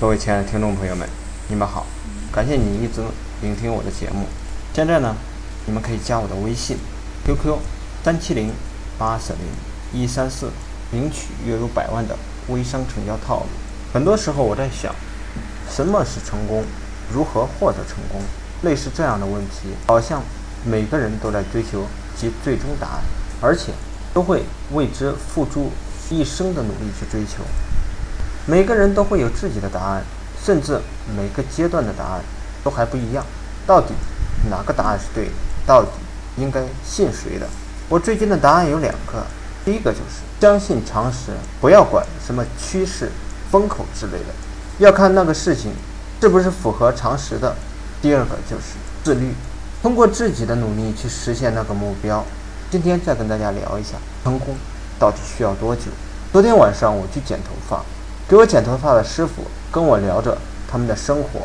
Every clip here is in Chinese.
各位亲爱的听众朋友们，你们好，感谢你一直聆听我的节目。现在呢，你们可以加我的微信，QQ 三七零八四零一三四，领取月入百万的微商成交套路。很多时候我在想，什么是成功？如何获得成功？类似这样的问题，好像每个人都在追求其最终答案，而且都会为之付出一生的努力去追求。每个人都会有自己的答案，甚至每个阶段的答案都还不一样。到底哪个答案是对的？到底应该信谁的？我最近的答案有两个，第一个就是相信常识，不要管什么趋势、风口之类的，要看那个事情是不是符合常识的。第二个就是自律，通过自己的努力去实现那个目标。今天再跟大家聊一下，成功到底需要多久？昨天晚上我去剪头发。给我剪头发的师傅跟我聊着他们的生活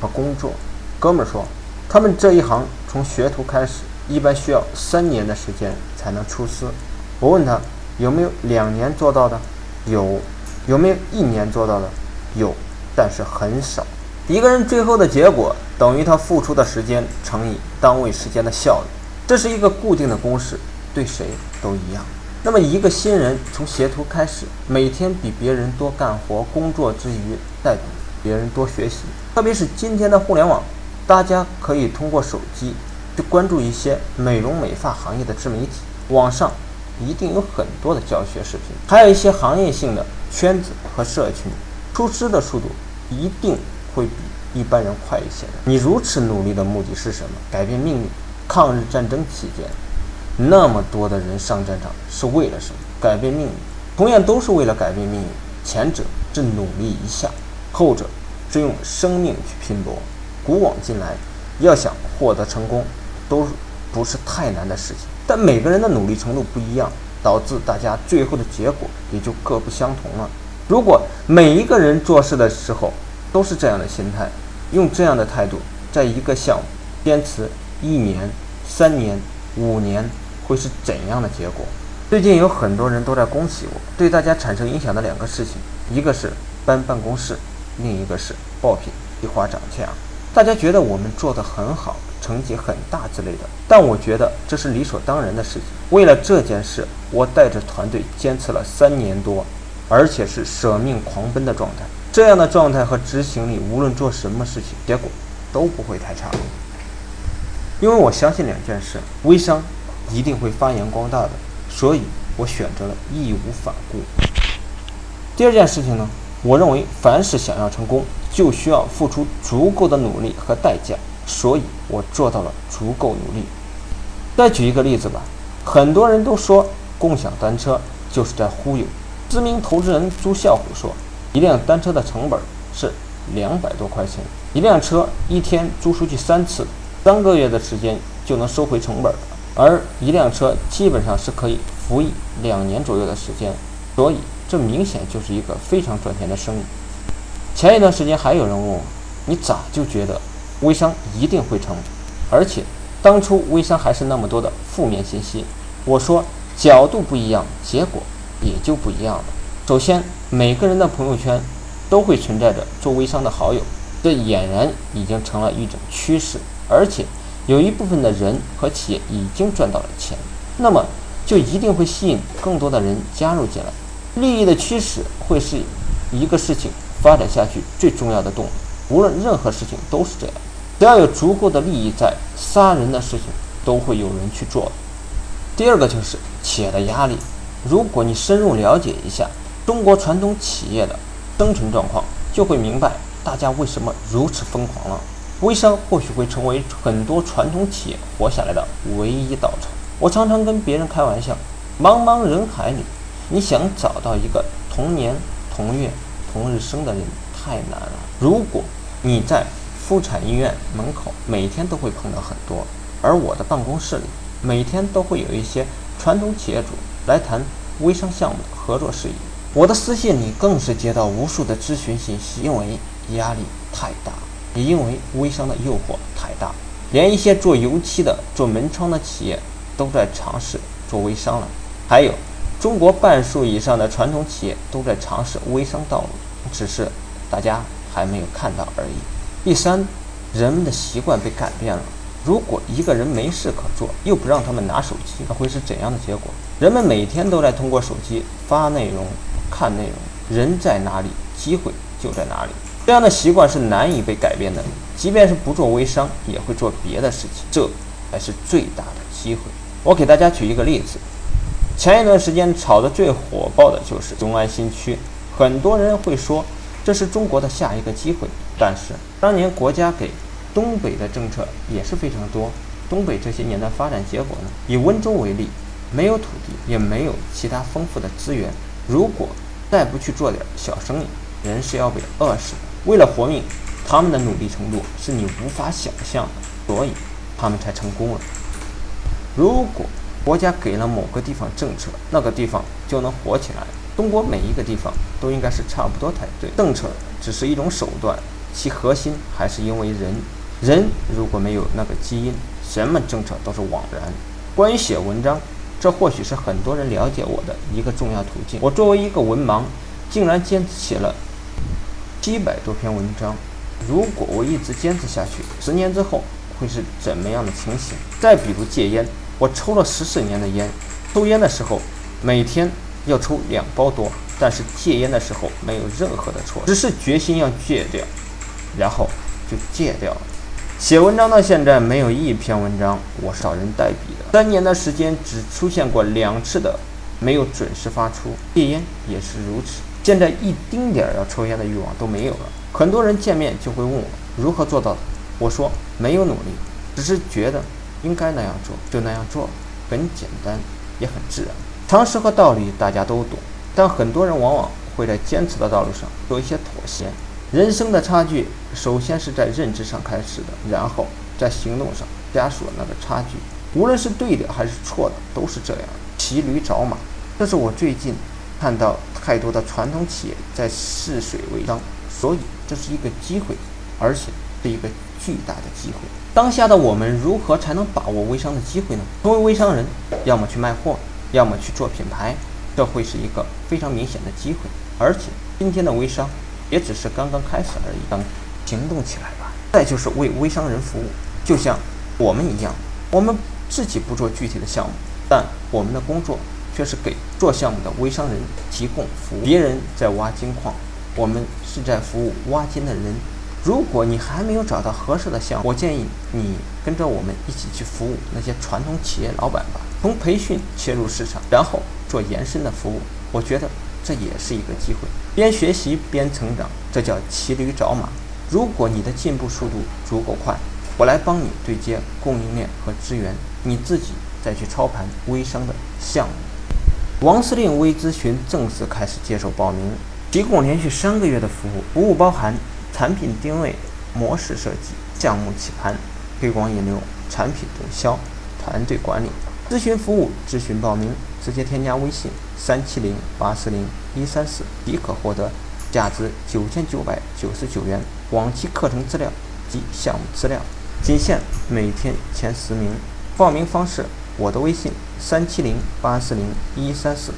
和工作。哥们儿说，他们这一行从学徒开始，一般需要三年的时间才能出师。我问他有没有两年做到的，有；有没有一年做到的，有，但是很少。一个人最后的结果等于他付出的时间乘以单位时间的效率，这是一个固定的公式，对谁都一样。那么，一个新人从学徒开始，每天比别人多干活，工作之余再比别人多学习。特别是今天的互联网，大家可以通过手机去关注一些美容美发行业的自媒体，网上一定有很多的教学视频，还有一些行业性的圈子和社群，出师的速度一定会比一般人快一些的。你如此努力的目的是什么？改变命运。抗日战争期间。那么多的人上战场是为了什么？改变命运，同样都是为了改变命运。前者是努力一下，后者是用生命去拼搏。古往今来，要想获得成功，都不是太难的事情。但每个人的努力程度不一样，导致大家最后的结果也就各不相同了。如果每一个人做事的时候都是这样的心态，用这样的态度，在一个项目坚持一年、三年、五年。会是怎样的结果？最近有很多人都在恭喜我。对大家产生影响的两个事情，一个是搬办公室，另一个是爆品比花涨价。大家觉得我们做得很好，成绩很大之类的，但我觉得这是理所当然的事情。为了这件事，我带着团队坚持了三年多，而且是舍命狂奔的状态。这样的状态和执行力，无论做什么事情，结果都不会太差。因为我相信两件事：微商。一定会发扬光大的，所以我选择了义无反顾。第二件事情呢，我认为凡是想要成功，就需要付出足够的努力和代价，所以我做到了足够努力。再举一个例子吧，很多人都说共享单车就是在忽悠。知名投资人朱啸虎说，一辆单车的成本是两百多块钱，一辆车一天租出去三次，三个月的时间就能收回成本。而一辆车基本上是可以服役两年左右的时间，所以这明显就是一个非常赚钱的生意。前一段时间还有人问我，你咋就觉得微商一定会成？而且当初微商还是那么多的负面信息。我说角度不一样，结果也就不一样了。首先，每个人的朋友圈都会存在着做微商的好友，这俨然已经成了一种趋势，而且。有一部分的人和企业已经赚到了钱，那么就一定会吸引更多的人加入进来。利益的驱使会是一个事情发展下去最重要的动力。无论任何事情都是这样，只要有足够的利益在，杀人的事情都会有人去做。第二个就是企业的压力。如果你深入了解一下中国传统企业的生存状况，就会明白大家为什么如此疯狂了。微商或许会成为很多传统企业活下来的唯一稻草。我常常跟别人开玩笑，茫茫人海里，你想找到一个同年同月同日生的人太难了。如果你在妇产医院门口，每天都会碰到很多；而我的办公室里，每天都会有一些传统企业主来谈微商项目的合作事宜。我的私信里更是接到无数的咨询信息，因为压力太大。也因为微商的诱惑太大，连一些做油漆的、做门窗的企业都在尝试做微商了。还有，中国半数以上的传统企业都在尝试微商道路，只是大家还没有看到而已。第三，人们的习惯被改变了。如果一个人没事可做，又不让他们拿手机，那会是怎样的结果？人们每天都在通过手机发内容、看内容。人在哪里，机会就在哪里。这样的习惯是难以被改变的。即便是不做微商，也会做别的事情，这才是最大的机会。我给大家举一个例子：前一段时间炒得最火爆的就是雄安新区，很多人会说这是中国的下一个机会。但是当年国家给东北的政策也是非常多。东北这些年的发展结果呢？以温州为例，没有土地，也没有其他丰富的资源。如果再不去做点小生意，人是要被饿死的。为了活命，他们的努力程度是你无法想象的，所以他们才成功了。如果国家给了某个地方政策，那个地方就能火起来。中国每一个地方都应该是差不多才对。政策只是一种手段，其核心还是因为人。人如果没有那个基因，什么政策都是枉然。关于写文章，这或许是很多人了解我的一个重要途径。我作为一个文盲，竟然坚持写了七百多篇文章。如果我一直坚持下去，十年之后会是怎么样的情形？再比如戒烟，我抽了十四年的烟，抽烟的时候每天要抽两包多，但是戒烟的时候没有任何的错，只是决心要戒掉，然后就戒掉了。写文章到现在没有一篇文章我找人代笔的，三年的时间只出现过两次的没有准时发出。戒烟也是如此，现在一丁点儿要抽烟的欲望都没有了。很多人见面就会问我如何做到的，我说没有努力，只是觉得应该那样做就那样做，很简单也很自然。常识和道理大家都懂，但很多人往往会在坚持的道路上做一些妥协。人生的差距，首先是在认知上开始的，然后在行动上加速了那个差距。无论是对的还是错的，都是这样。骑驴找马，这是我最近看到太多的传统企业在试水微商，所以这是一个机会，而且是一个巨大的机会。当下的我们如何才能把握微商的机会呢？成为微商人，要么去卖货，要么去做品牌，这会是一个非常明显的机会。而且今天的微商。也只是刚刚开始而已，等行动起来吧。再就是为微商人服务，就像我们一样，我们自己不做具体的项目，但我们的工作就是给做项目的微商人提供服务。别人在挖金矿，我们是在服务挖金的人。如果你还没有找到合适的项目，我建议你跟着我们一起去服务那些传统企业老板吧。从培训切入市场，然后做延伸的服务，我觉得。这也是一个机会，边学习边成长，这叫骑驴找马。如果你的进步速度足够快，我来帮你对接供应链和资源，你自己再去操盘微商的项目。王司令微咨询正式开始接受报名，提供连续三个月的服务，服务包含产品定位、模式设计、项目起盘、推广引流、产品动销、团队管理。咨询服务，咨询报名，直接添加微信三七零八四零一三四，即可获得价值九千九百九十九元往期课程资料及项目资料，仅限每天前十名。报名方式：我的微信三七零八四零一三四。